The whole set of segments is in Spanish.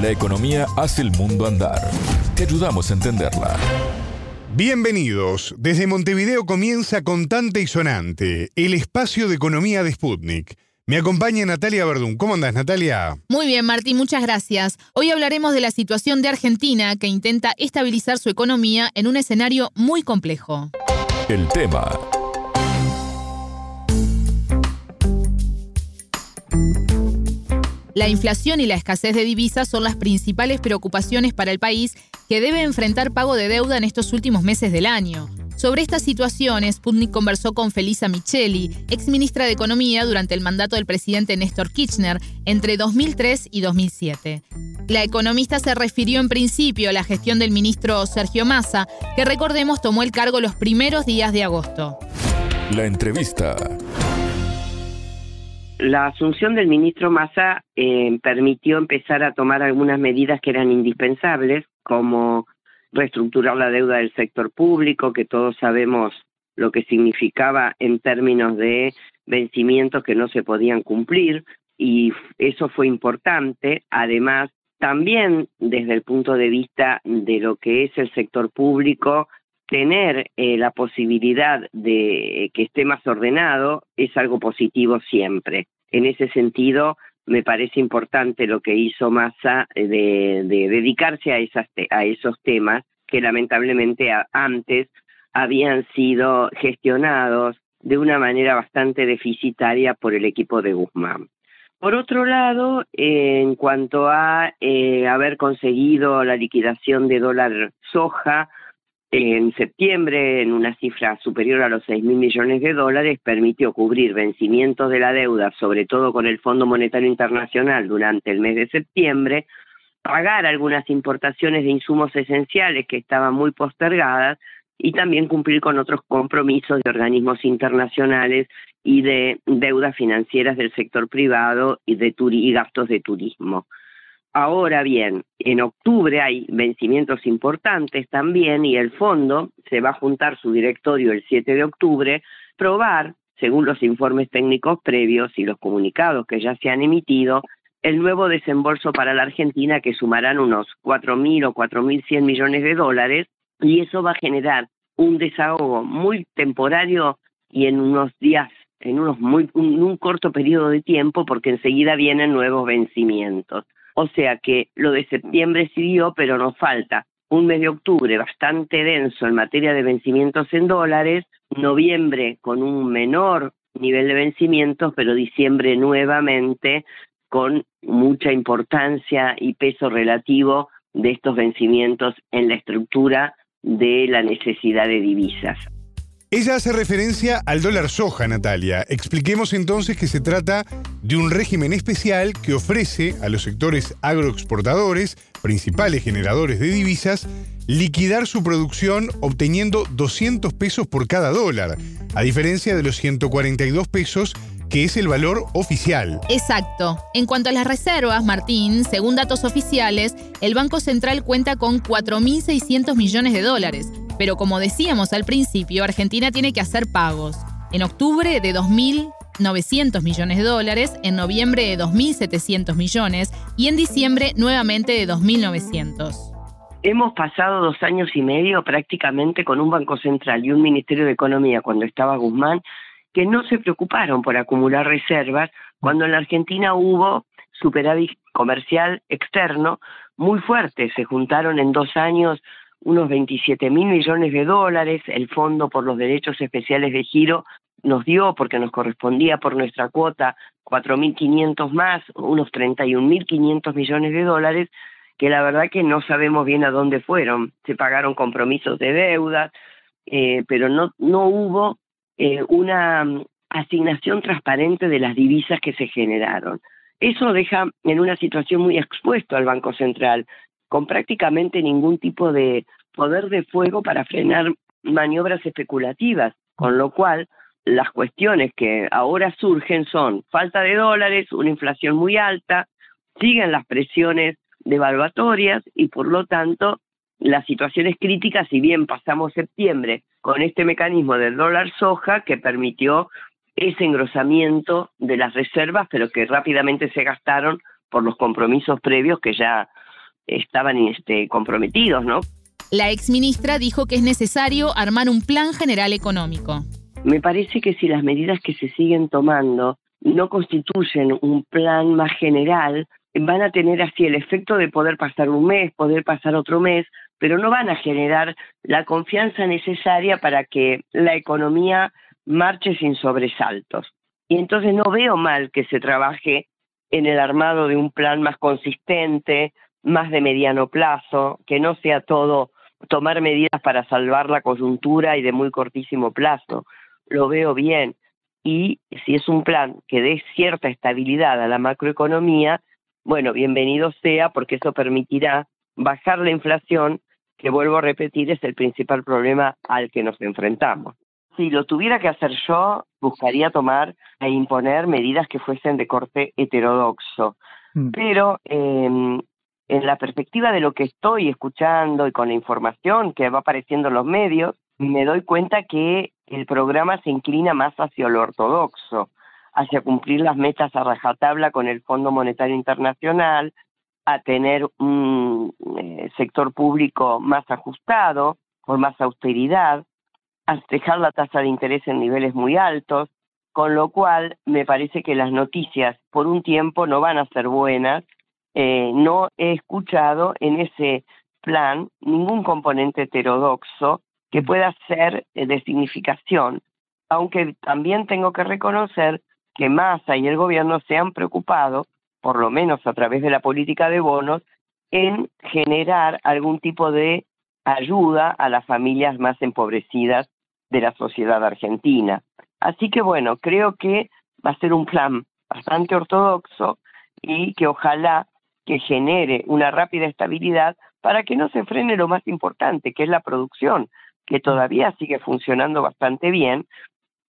La economía hace el mundo andar. Te ayudamos a entenderla. Bienvenidos. Desde Montevideo comienza Contante y Sonante, el espacio de economía de Sputnik. Me acompaña Natalia Verdún. ¿Cómo andas, Natalia? Muy bien, Martín, muchas gracias. Hoy hablaremos de la situación de Argentina que intenta estabilizar su economía en un escenario muy complejo. El tema La inflación y la escasez de divisas son las principales preocupaciones para el país que debe enfrentar pago de deuda en estos últimos meses del año. Sobre estas situaciones, Sputnik conversó con Felisa Micheli, ex ministra de Economía durante el mandato del presidente Néstor Kirchner entre 2003 y 2007. La economista se refirió en principio a la gestión del ministro Sergio Massa, que recordemos tomó el cargo los primeros días de agosto. La entrevista la asunción del ministro Massa eh, permitió empezar a tomar algunas medidas que eran indispensables, como reestructurar la deuda del sector público, que todos sabemos lo que significaba en términos de vencimientos que no se podían cumplir, y eso fue importante. Además, también desde el punto de vista de lo que es el sector público, tener eh, la posibilidad de que esté más ordenado es algo positivo siempre. En ese sentido, me parece importante lo que hizo Massa eh, de, dedicarse a, esas, a esos temas que lamentablemente antes habían sido gestionados de una manera bastante deficitaria por el equipo de Guzmán. Por otro lado, en cuanto a eh, haber conseguido la liquidación de dólar soja, en septiembre, en una cifra superior a los 6 mil millones de dólares, permitió cubrir vencimientos de la deuda, sobre todo con el Fondo Monetario Internacional durante el mes de septiembre, pagar algunas importaciones de insumos esenciales que estaban muy postergadas y también cumplir con otros compromisos de organismos internacionales y de deudas financieras del sector privado y de y gastos de turismo. Ahora bien, en octubre hay vencimientos importantes también y el fondo se va a juntar su directorio el 7 de octubre, probar, según los informes técnicos previos y los comunicados que ya se han emitido, el nuevo desembolso para la Argentina que sumarán unos 4.000 o 4.100 millones de dólares y eso va a generar un desahogo muy temporario y en unos días, en unos muy, un corto periodo de tiempo porque enseguida vienen nuevos vencimientos. O sea que lo de septiembre siguió, pero nos falta un mes de octubre bastante denso en materia de vencimientos en dólares, noviembre con un menor nivel de vencimientos, pero diciembre nuevamente con mucha importancia y peso relativo de estos vencimientos en la estructura de la necesidad de divisas. Ella hace referencia al dólar soja, Natalia. Expliquemos entonces que se trata de un régimen especial que ofrece a los sectores agroexportadores, principales generadores de divisas, liquidar su producción obteniendo 200 pesos por cada dólar, a diferencia de los 142 pesos que es el valor oficial. Exacto. En cuanto a las reservas, Martín, según datos oficiales, el Banco Central cuenta con 4.600 millones de dólares, pero como decíamos al principio, Argentina tiene que hacer pagos. En octubre de 2.900 millones de dólares, en noviembre de 2.700 millones y en diciembre nuevamente de 2.900. Hemos pasado dos años y medio prácticamente con un Banco Central y un Ministerio de Economía cuando estaba Guzmán que no se preocuparon por acumular reservas cuando en la Argentina hubo superávit comercial externo muy fuerte. Se juntaron en dos años unos 27 mil millones de dólares, el Fondo por los Derechos Especiales de Giro nos dio, porque nos correspondía por nuestra cuota, 4.500 más, unos 31.500 millones de dólares, que la verdad que no sabemos bien a dónde fueron. Se pagaron compromisos de deuda, eh, pero no, no hubo eh, una mm, asignación transparente de las divisas que se generaron. Eso deja en una situación muy expuesto al Banco Central con prácticamente ningún tipo de poder de fuego para frenar maniobras especulativas, con lo cual las cuestiones que ahora surgen son falta de dólares, una inflación muy alta, siguen las presiones devaluatorias y por lo tanto las situaciones críticas, si bien pasamos septiembre con este mecanismo del dólar soja que permitió ese engrosamiento de las reservas, pero que rápidamente se gastaron por los compromisos previos que ya estaban este, comprometidos, ¿no? La exministra dijo que es necesario armar un plan general económico. Me parece que si las medidas que se siguen tomando no constituyen un plan más general, van a tener así el efecto de poder pasar un mes, poder pasar otro mes, pero no van a generar la confianza necesaria para que la economía marche sin sobresaltos. Y entonces no veo mal que se trabaje en el armado de un plan más consistente, más de mediano plazo, que no sea todo tomar medidas para salvar la coyuntura y de muy cortísimo plazo. Lo veo bien. Y si es un plan que dé cierta estabilidad a la macroeconomía, bueno, bienvenido sea porque eso permitirá bajar la inflación, que vuelvo a repetir es el principal problema al que nos enfrentamos. Si lo tuviera que hacer yo, buscaría tomar e imponer medidas que fuesen de corte heterodoxo. Mm. Pero em, en la perspectiva de lo que estoy escuchando y con la información que va apareciendo en los medios, me doy cuenta que el programa se inclina más hacia lo ortodoxo hacia cumplir las metas a rajatabla con el Fondo Monetario Internacional, a tener un eh, sector público más ajustado, con más austeridad, a dejar la tasa de interés en niveles muy altos, con lo cual me parece que las noticias por un tiempo no van a ser buenas. Eh, no he escuchado en ese plan ningún componente heterodoxo que pueda ser eh, de significación, aunque también tengo que reconocer que Massa y el gobierno se han preocupado, por lo menos a través de la política de bonos, en generar algún tipo de ayuda a las familias más empobrecidas de la sociedad argentina. Así que bueno, creo que va a ser un plan bastante ortodoxo y que ojalá que genere una rápida estabilidad para que no se frene lo más importante, que es la producción, que todavía sigue funcionando bastante bien,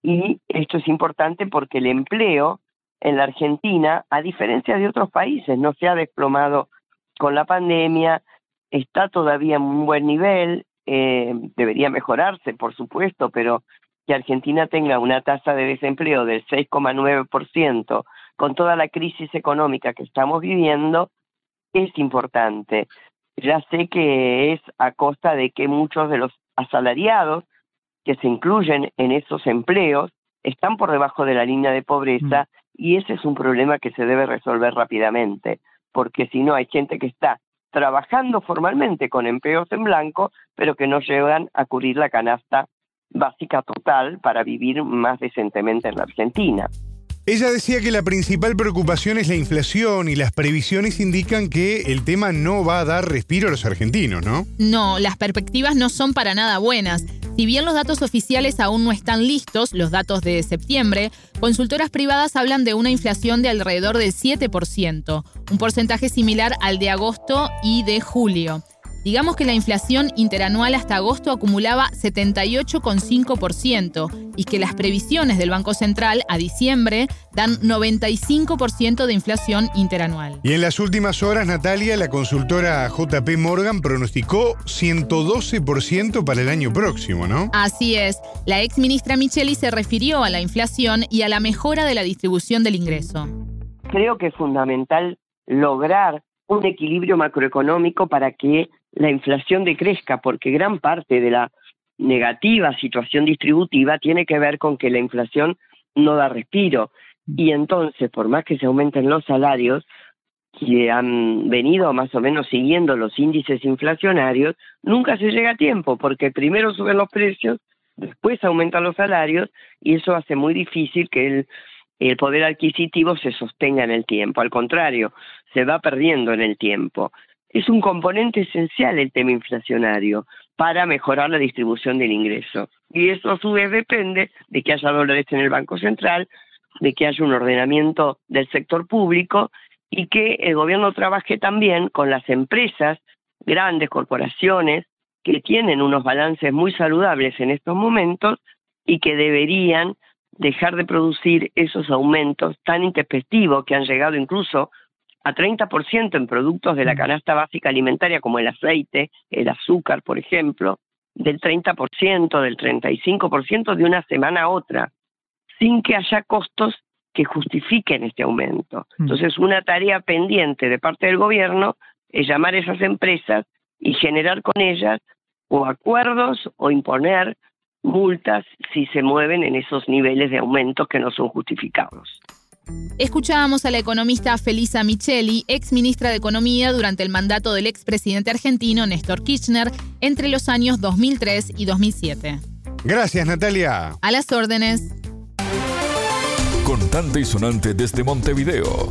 y esto es importante porque el empleo en la Argentina, a diferencia de otros países, no se ha desplomado con la pandemia, está todavía en un buen nivel, eh, debería mejorarse, por supuesto, pero que Argentina tenga una tasa de desempleo del 6,9% con toda la crisis económica que estamos viviendo, es importante. Ya sé que es a costa de que muchos de los asalariados que se incluyen en esos empleos están por debajo de la línea de pobreza mm. y ese es un problema que se debe resolver rápidamente, porque si no hay gente que está trabajando formalmente con empleos en blanco, pero que no llegan a cubrir la canasta básica total para vivir más decentemente en la Argentina. Ella decía que la principal preocupación es la inflación y las previsiones indican que el tema no va a dar respiro a los argentinos, ¿no? No, las perspectivas no son para nada buenas. Si bien los datos oficiales aún no están listos, los datos de septiembre, consultoras privadas hablan de una inflación de alrededor del 7%, un porcentaje similar al de agosto y de julio. Digamos que la inflación interanual hasta agosto acumulaba 78,5% y que las previsiones del Banco Central a diciembre dan 95% de inflación interanual. Y en las últimas horas, Natalia, la consultora JP Morgan pronosticó 112% para el año próximo, ¿no? Así es. La ex ministra Micheli se refirió a la inflación y a la mejora de la distribución del ingreso. Creo que es fundamental lograr un equilibrio macroeconómico para que la inflación decrezca, porque gran parte de la negativa situación distributiva tiene que ver con que la inflación no da respiro. Y entonces, por más que se aumenten los salarios, que han venido más o menos siguiendo los índices inflacionarios, nunca se llega a tiempo, porque primero suben los precios, después aumentan los salarios, y eso hace muy difícil que el, el poder adquisitivo se sostenga en el tiempo. Al contrario, se va perdiendo en el tiempo es un componente esencial el tema inflacionario para mejorar la distribución del ingreso. Y eso a su vez depende de que haya dólares en el Banco Central, de que haya un ordenamiento del sector público y que el gobierno trabaje también con las empresas, grandes corporaciones, que tienen unos balances muy saludables en estos momentos y que deberían dejar de producir esos aumentos tan intempestivos que han llegado incluso a 30% en productos de la canasta básica alimentaria como el aceite, el azúcar, por ejemplo, del 30%, del 35% de una semana a otra, sin que haya costos que justifiquen este aumento. Entonces, una tarea pendiente de parte del gobierno es llamar a esas empresas y generar con ellas o acuerdos o imponer multas si se mueven en esos niveles de aumentos que no son justificados. Escuchábamos a la economista Felisa Micheli, ex ministra de Economía durante el mandato del expresidente argentino Néstor Kirchner entre los años 2003 y 2007. Gracias, Natalia. A las órdenes. Contante y sonante desde Montevideo.